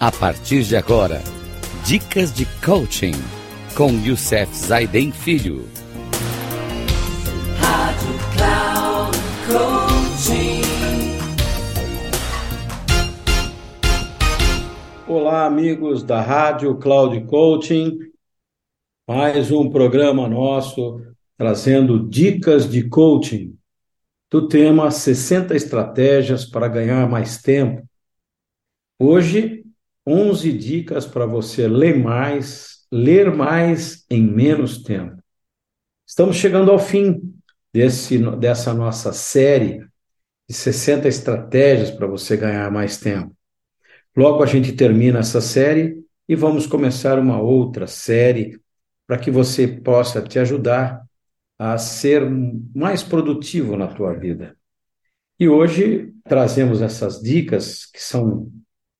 A partir de agora, dicas de coaching com Youssef Zaiden Filho. Rádio Cloud Coaching. Olá, amigos da Rádio Cloud Coaching. Mais um programa nosso trazendo dicas de coaching do tema 60 estratégias para ganhar mais tempo. Hoje 11 dicas para você ler mais, ler mais em menos tempo. Estamos chegando ao fim desse, dessa nossa série de 60 estratégias para você ganhar mais tempo. Logo a gente termina essa série e vamos começar uma outra série para que você possa te ajudar a ser mais produtivo na tua vida. E hoje trazemos essas dicas que são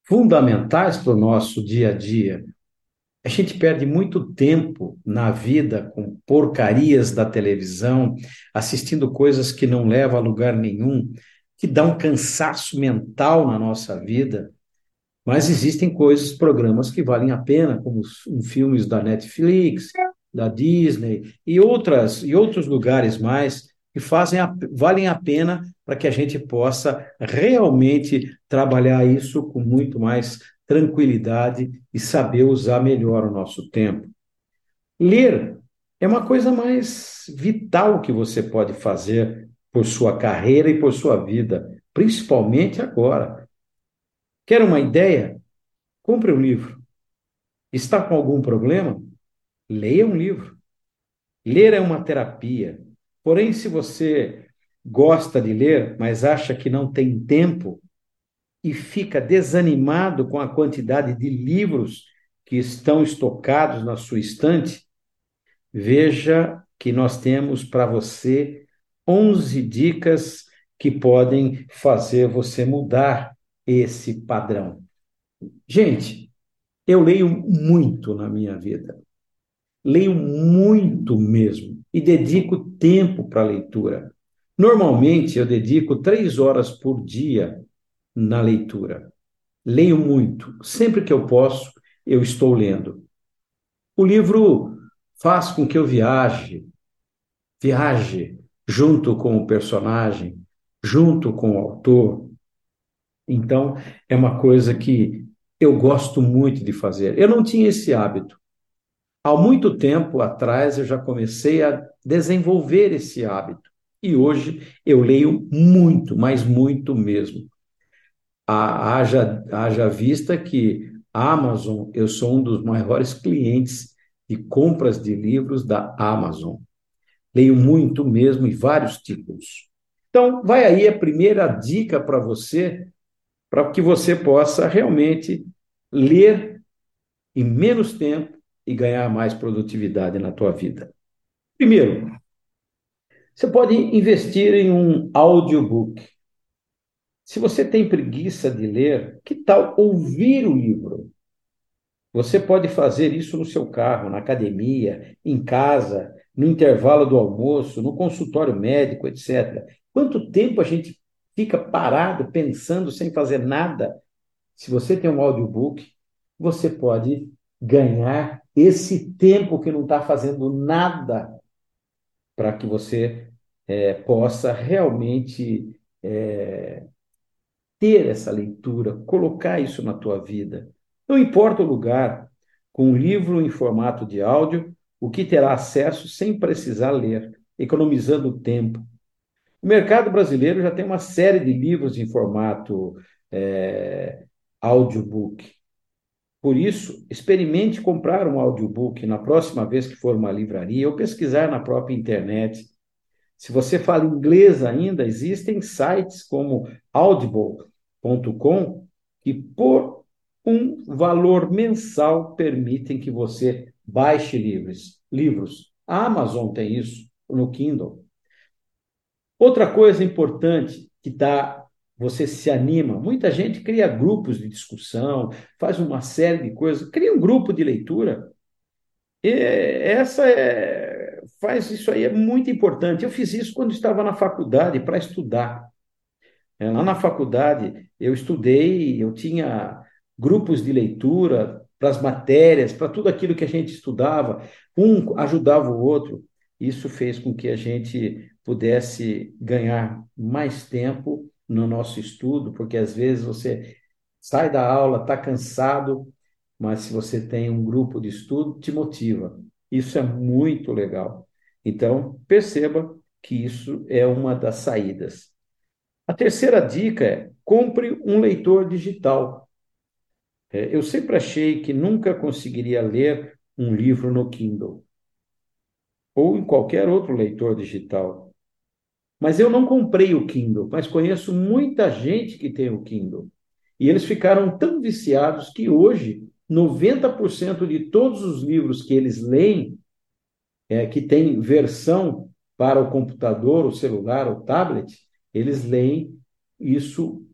fundamentais para o nosso dia a dia. A gente perde muito tempo na vida com porcarias da televisão, assistindo coisas que não levam a lugar nenhum, que dão um cansaço mental na nossa vida. Mas existem coisas, programas que valem a pena, como os filmes da Netflix, da Disney e outras e outros lugares mais que fazem a, valem a pena para que a gente possa realmente trabalhar isso com muito mais tranquilidade e saber usar melhor o nosso tempo. Ler é uma coisa mais vital que você pode fazer por sua carreira e por sua vida, principalmente agora. Quer uma ideia? Compre um livro. Está com algum problema? Leia um livro. Ler é uma terapia. Porém, se você gosta de ler, mas acha que não tem tempo e fica desanimado com a quantidade de livros que estão estocados na sua estante, veja que nós temos para você 11 dicas que podem fazer você mudar esse padrão. Gente, eu leio muito na minha vida. Leio muito mesmo e dedico tempo para a leitura. Normalmente eu dedico três horas por dia na leitura. Leio muito. Sempre que eu posso, eu estou lendo. O livro faz com que eu viaje, viaje junto com o personagem, junto com o autor. Então, é uma coisa que eu gosto muito de fazer. Eu não tinha esse hábito. Há muito tempo atrás eu já comecei a desenvolver esse hábito. E hoje eu leio muito, mas muito mesmo. Haja, haja vista que a Amazon, eu sou um dos maiores clientes de compras de livros da Amazon. Leio muito mesmo e vários títulos. Então, vai aí a primeira dica para você, para que você possa realmente ler em menos tempo e ganhar mais produtividade na tua vida. Primeiro, você pode investir em um audiobook. Se você tem preguiça de ler, que tal ouvir o livro? Você pode fazer isso no seu carro, na academia, em casa, no intervalo do almoço, no consultório médico, etc. Quanto tempo a gente fica parado pensando sem fazer nada? Se você tem um audiobook, você pode ganhar esse tempo que não está fazendo nada para que você é, possa realmente é, ter essa leitura, colocar isso na tua vida. Não importa o lugar, com um livro em formato de áudio, o que terá acesso sem precisar ler, economizando tempo. O mercado brasileiro já tem uma série de livros em formato é, audiobook. Por isso, experimente comprar um audiobook na próxima vez que for uma livraria ou pesquisar na própria internet. Se você fala inglês ainda, existem sites como audible.com que, por um valor mensal, permitem que você baixe livros. livros. A Amazon tem isso no Kindle. Outra coisa importante que está você se anima. Muita gente cria grupos de discussão, faz uma série de coisas, cria um grupo de leitura. E essa é, faz isso aí é muito importante. Eu fiz isso quando estava na faculdade para estudar. É, lá na faculdade eu estudei, eu tinha grupos de leitura para as matérias, para tudo aquilo que a gente estudava, um ajudava o outro. Isso fez com que a gente pudesse ganhar mais tempo no nosso estudo, porque às vezes você sai da aula, está cansado, mas se você tem um grupo de estudo, te motiva. Isso é muito legal. Então, perceba que isso é uma das saídas. A terceira dica é compre um leitor digital. É, eu sempre achei que nunca conseguiria ler um livro no Kindle ou em qualquer outro leitor digital. Mas eu não comprei o Kindle, mas conheço muita gente que tem o Kindle. E eles ficaram tão viciados que hoje 90% de todos os livros que eles leem, é, que tem versão para o computador, o celular, o tablet, eles leem isso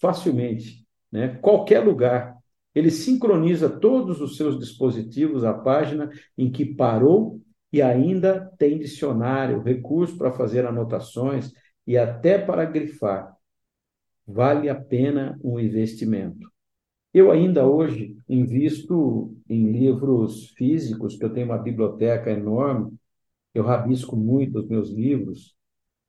facilmente, né? Qualquer lugar. Ele sincroniza todos os seus dispositivos à página em que parou e ainda tem dicionário, recurso para fazer anotações e até para grifar. Vale a pena um investimento. Eu ainda hoje invisto em livros físicos, que eu tenho uma biblioteca enorme, eu rabisco muito os meus livros,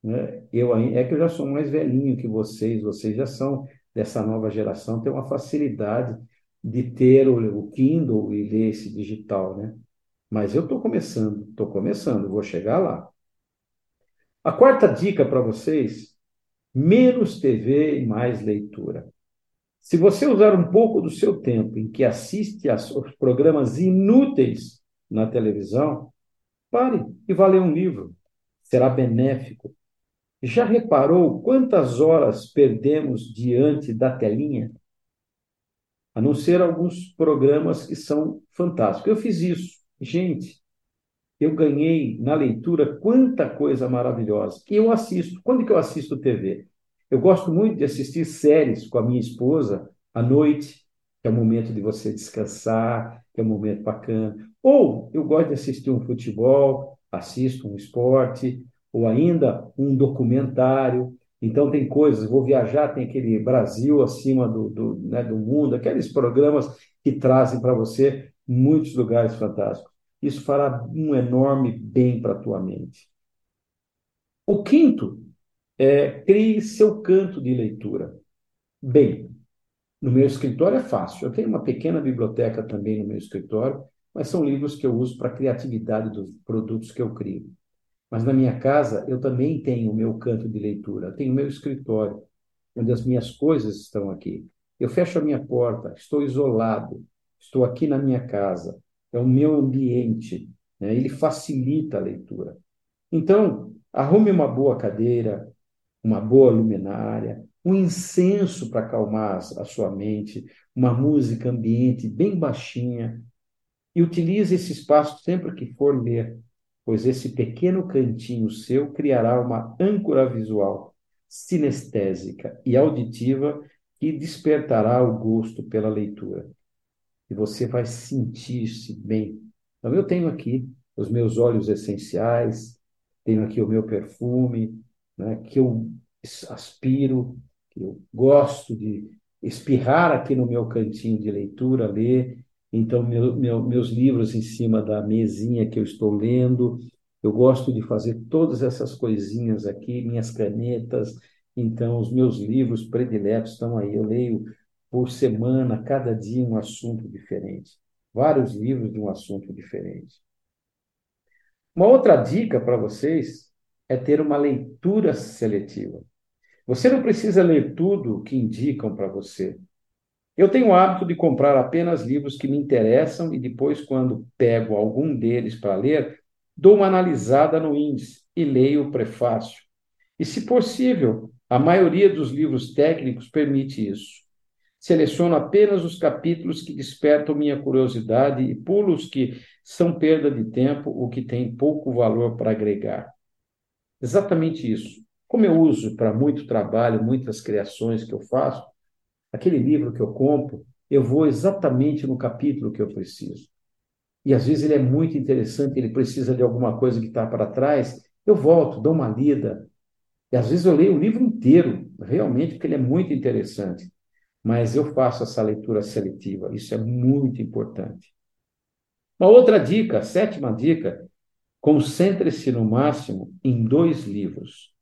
né? Eu, é que eu já sou mais velhinho que vocês, vocês já são dessa nova geração, tem uma facilidade de ter o, o Kindle e ler esse digital, né? Mas eu estou começando, estou começando, vou chegar lá. A quarta dica para vocês: menos TV e mais leitura. Se você usar um pouco do seu tempo em que assiste aos programas inúteis na televisão, pare e vá ler um livro. Será benéfico. Já reparou quantas horas perdemos diante da telinha? A não ser alguns programas que são fantásticos. Eu fiz isso. Gente, eu ganhei na leitura quanta coisa maravilhosa. E eu assisto. Quando que eu assisto TV? Eu gosto muito de assistir séries com a minha esposa à noite, que é o momento de você descansar, que é um momento bacana. Ou eu gosto de assistir um futebol, assisto um esporte, ou ainda um documentário. Então, tem coisas, vou viajar, tem aquele Brasil acima do, do, né, do mundo, aqueles programas que trazem para você muitos lugares fantásticos. Isso fará um enorme bem para a tua mente. O quinto é crie seu canto de leitura. Bem, no meu escritório é fácil. Eu tenho uma pequena biblioteca também no meu escritório, mas são livros que eu uso para a criatividade dos produtos que eu crio. Mas na minha casa eu também tenho o meu canto de leitura, eu tenho o meu escritório, onde as minhas coisas estão aqui. Eu fecho a minha porta, estou isolado, estou aqui na minha casa, é o meu ambiente, né? ele facilita a leitura. Então, arrume uma boa cadeira, uma boa luminária, um incenso para acalmar a sua mente, uma música ambiente bem baixinha, e utilize esse espaço sempre que for ler, pois esse pequeno cantinho seu criará uma âncora visual, sinestésica e auditiva que despertará o gosto pela leitura e você vai sentir-se bem. Então, eu tenho aqui os meus óleos essenciais, tenho aqui o meu perfume, né, que eu aspiro, que eu gosto de espirrar aqui no meu cantinho de leitura, ler. Então, meu, meu, meus livros em cima da mesinha que eu estou lendo. Eu gosto de fazer todas essas coisinhas aqui, minhas canetas. Então, os meus livros prediletos estão aí. Eu leio por semana, cada dia um assunto diferente. Vários livros de um assunto diferente. Uma outra dica para vocês é ter uma leitura seletiva. Você não precisa ler tudo que indicam para você. Eu tenho o hábito de comprar apenas livros que me interessam e depois, quando pego algum deles para ler, dou uma analisada no índice e leio o prefácio. E, se possível, a maioria dos livros técnicos permite isso. Seleciono apenas os capítulos que despertam minha curiosidade e pulo os que são perda de tempo ou que têm pouco valor para agregar. Exatamente isso. Como eu uso para muito trabalho, muitas criações que eu faço, aquele livro que eu compro, eu vou exatamente no capítulo que eu preciso. E às vezes ele é muito interessante, ele precisa de alguma coisa que está para trás, eu volto, dou uma lida. E às vezes eu leio o livro inteiro, realmente, porque ele é muito interessante. mas eu faço essa leitura seletiva. Isso é muito importante. Uma outra dica, sétima dica, concentre-se no máximo em dois livros.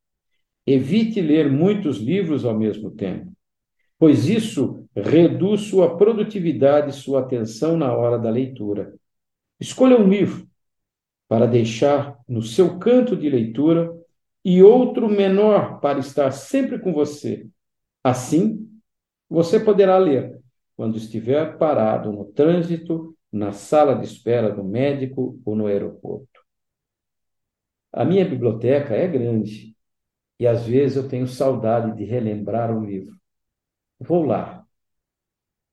Evite ler muitos livros ao mesmo tempo, pois isso reduz sua produtividade e sua atenção na hora da leitura. Escolha um livro para deixar no seu canto de leitura e outro menor para estar sempre com você. Assim, você poderá ler quando estiver parado no trânsito, na sala de espera do médico ou no aeroporto. A minha biblioteca é grande e às vezes eu tenho saudade de relembrar um livro. Vou lá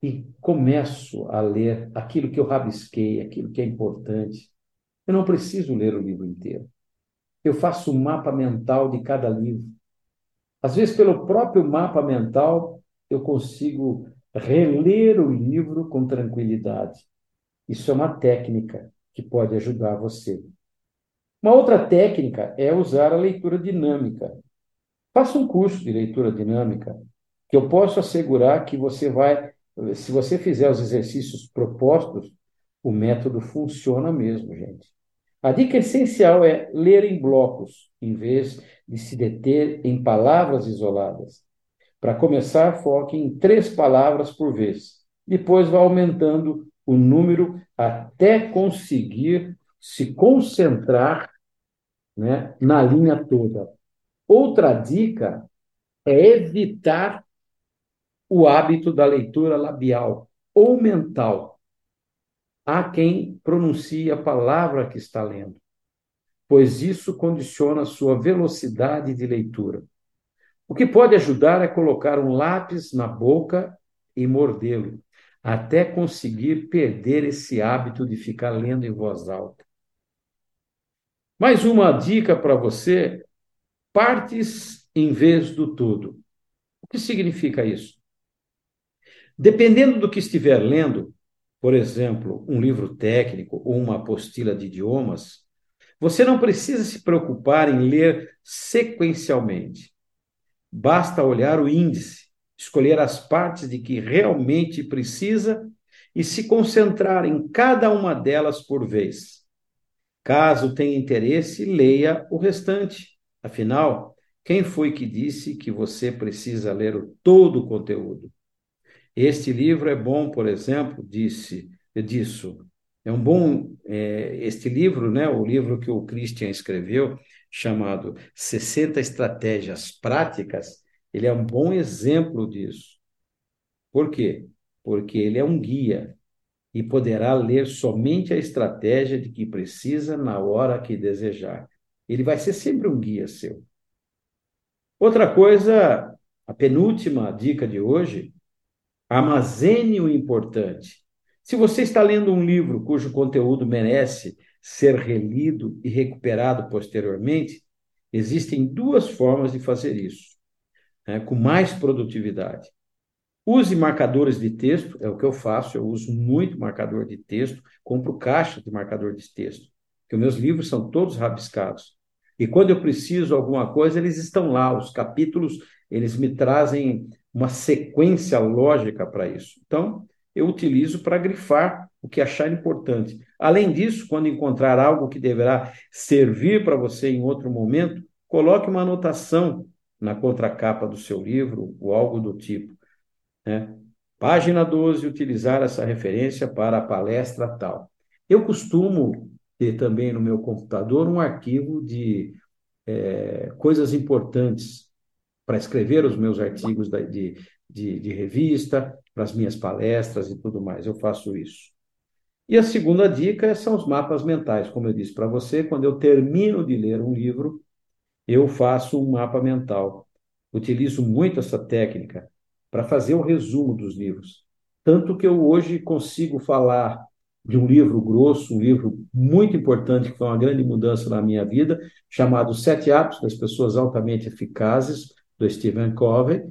e começo a ler aquilo que eu rabisquei, aquilo que é importante. Eu não preciso ler o livro inteiro. Eu faço um mapa mental de cada livro. Às vezes, pelo próprio mapa mental, eu consigo reler o livro com tranquilidade. Isso é uma técnica que pode ajudar você. Uma outra técnica é usar a leitura dinâmica. Faça um curso de leitura dinâmica, que eu posso assegurar que você vai, se você fizer os exercícios propostos, o método funciona mesmo, gente. A dica essencial é ler em blocos, em vez de se deter em palavras isoladas. Para começar, foque em três palavras por vez. Depois vá aumentando o número até conseguir se concentrar né, na linha toda. Outra dica é evitar o hábito da leitura labial ou mental. Há quem pronuncie a palavra que está lendo, pois isso condiciona a sua velocidade de leitura. O que pode ajudar é colocar um lápis na boca e mordê-lo, até conseguir perder esse hábito de ficar lendo em voz alta. Mais uma dica para você: partes em vez do todo. O que significa isso? Dependendo do que estiver lendo, por exemplo, um livro técnico ou uma apostila de idiomas, você não precisa se preocupar em ler sequencialmente. Basta olhar o índice, escolher as partes de que realmente precisa e se concentrar em cada uma delas por vez. Caso tenha interesse, leia o restante. Afinal, quem foi que disse que você precisa ler todo o conteúdo? Este livro é bom, por exemplo, disse disso. É um bom é, este livro, né? O livro que o Christian escreveu, chamado 60 estratégias práticas, ele é um bom exemplo disso. Por quê? Porque ele é um guia e poderá ler somente a estratégia de que precisa na hora que desejar. Ele vai ser sempre um guia seu. Outra coisa, a penúltima dica de hoje, armazene o importante. Se você está lendo um livro cujo conteúdo merece ser relido e recuperado posteriormente, existem duas formas de fazer isso, né, com mais produtividade. Use marcadores de texto, é o que eu faço, eu uso muito marcador de texto, compro caixa de marcador de texto, porque os meus livros são todos rabiscados. E quando eu preciso alguma coisa, eles estão lá, os capítulos, eles me trazem uma sequência lógica para isso. Então, eu utilizo para grifar o que achar importante. Além disso, quando encontrar algo que deverá servir para você em outro momento, coloque uma anotação na contracapa do seu livro ou algo do tipo. Né? Página 12, utilizar essa referência para a palestra tal. Eu costumo ter também no meu computador um arquivo de é, coisas importantes para escrever os meus artigos de, de, de revista, para as minhas palestras e tudo mais. Eu faço isso. E a segunda dica são os mapas mentais. Como eu disse para você, quando eu termino de ler um livro, eu faço um mapa mental. Utilizo muito essa técnica para fazer o resumo dos livros. Tanto que eu hoje consigo falar de um livro grosso, um livro muito importante, que foi uma grande mudança na minha vida, chamado Sete Hábitos das Pessoas Altamente Eficazes, do Stephen Covey,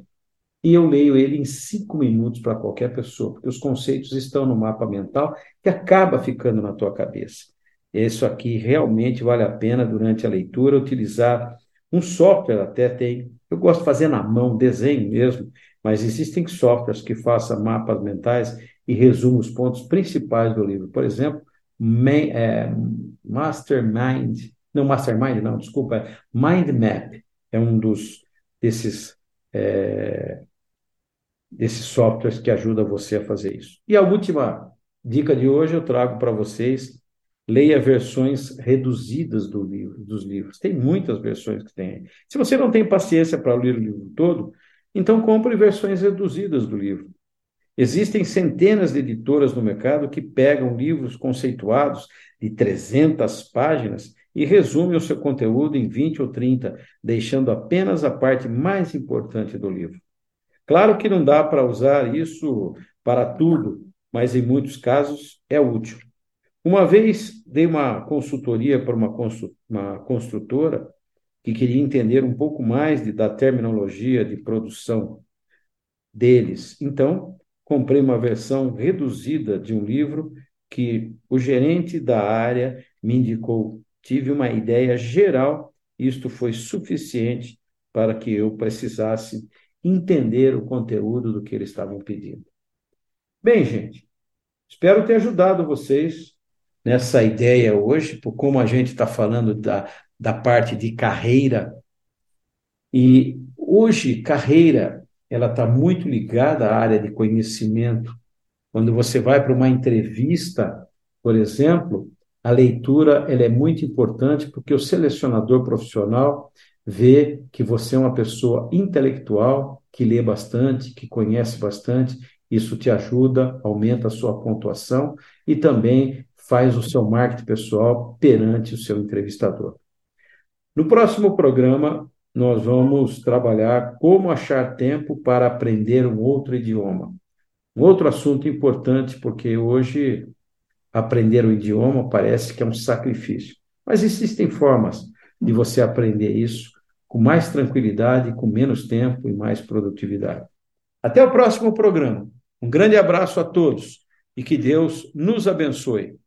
e eu leio ele em cinco minutos para qualquer pessoa, porque os conceitos estão no mapa mental que acaba ficando na tua cabeça. Isso aqui realmente vale a pena, durante a leitura, utilizar um software, até tem. Eu gosto de fazer na mão, desenho mesmo, mas existem softwares que façam mapas mentais e resumam os pontos principais do livro. Por exemplo, é, Mastermind, não Mastermind, não, desculpa, é Mind Map é um dos desses é, desses softwares que ajuda você a fazer isso. E a última dica de hoje eu trago para vocês leia versões reduzidas do livro, dos livros. Tem muitas versões que tem. Se você não tem paciência para ler o livro todo, então compre versões reduzidas do livro. Existem centenas de editoras no mercado que pegam livros conceituados de 300 páginas e resumem o seu conteúdo em 20 ou 30, deixando apenas a parte mais importante do livro. Claro que não dá para usar isso para tudo, mas em muitos casos é útil. Uma vez dei uma consultoria para uma, uma construtora que queria entender um pouco mais de, da terminologia de produção deles. Então, comprei uma versão reduzida de um livro que o gerente da área me indicou. Tive uma ideia geral, isto foi suficiente para que eu precisasse entender o conteúdo do que eles estavam pedindo. Bem, gente, espero ter ajudado vocês nessa ideia hoje, por como a gente está falando da, da parte de carreira. E hoje, carreira, ela está muito ligada à área de conhecimento. Quando você vai para uma entrevista, por exemplo, a leitura ela é muito importante porque o selecionador profissional vê que você é uma pessoa intelectual, que lê bastante, que conhece bastante, isso te ajuda, aumenta a sua pontuação e também faz o seu marketing pessoal perante o seu entrevistador. No próximo programa, nós vamos trabalhar como achar tempo para aprender um outro idioma. Um outro assunto importante, porque hoje aprender o idioma parece que é um sacrifício. Mas existem formas de você aprender isso com mais tranquilidade, com menos tempo e mais produtividade. Até o próximo programa. Um grande abraço a todos e que Deus nos abençoe.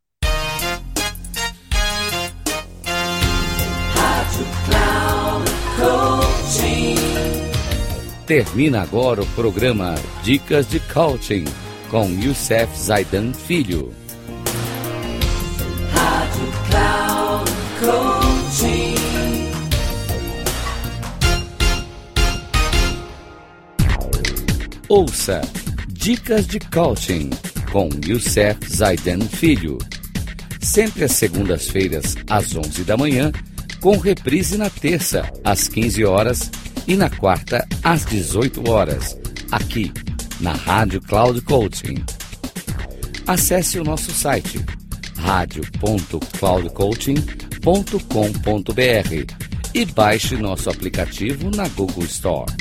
Termina agora o programa Dicas de Coaching com Youssef Zaidan Filho. Rádio Cloud Coaching. Ouça Dicas de Coaching com Youssef Zaidan Filho. Sempre às segundas-feiras, às 11 da manhã, com reprise na terça, às 15 horas e na quarta, às 18 horas, aqui na Rádio Cloud Coaching. Acesse o nosso site radio.cloudcoaching.com.br e baixe nosso aplicativo na Google Store.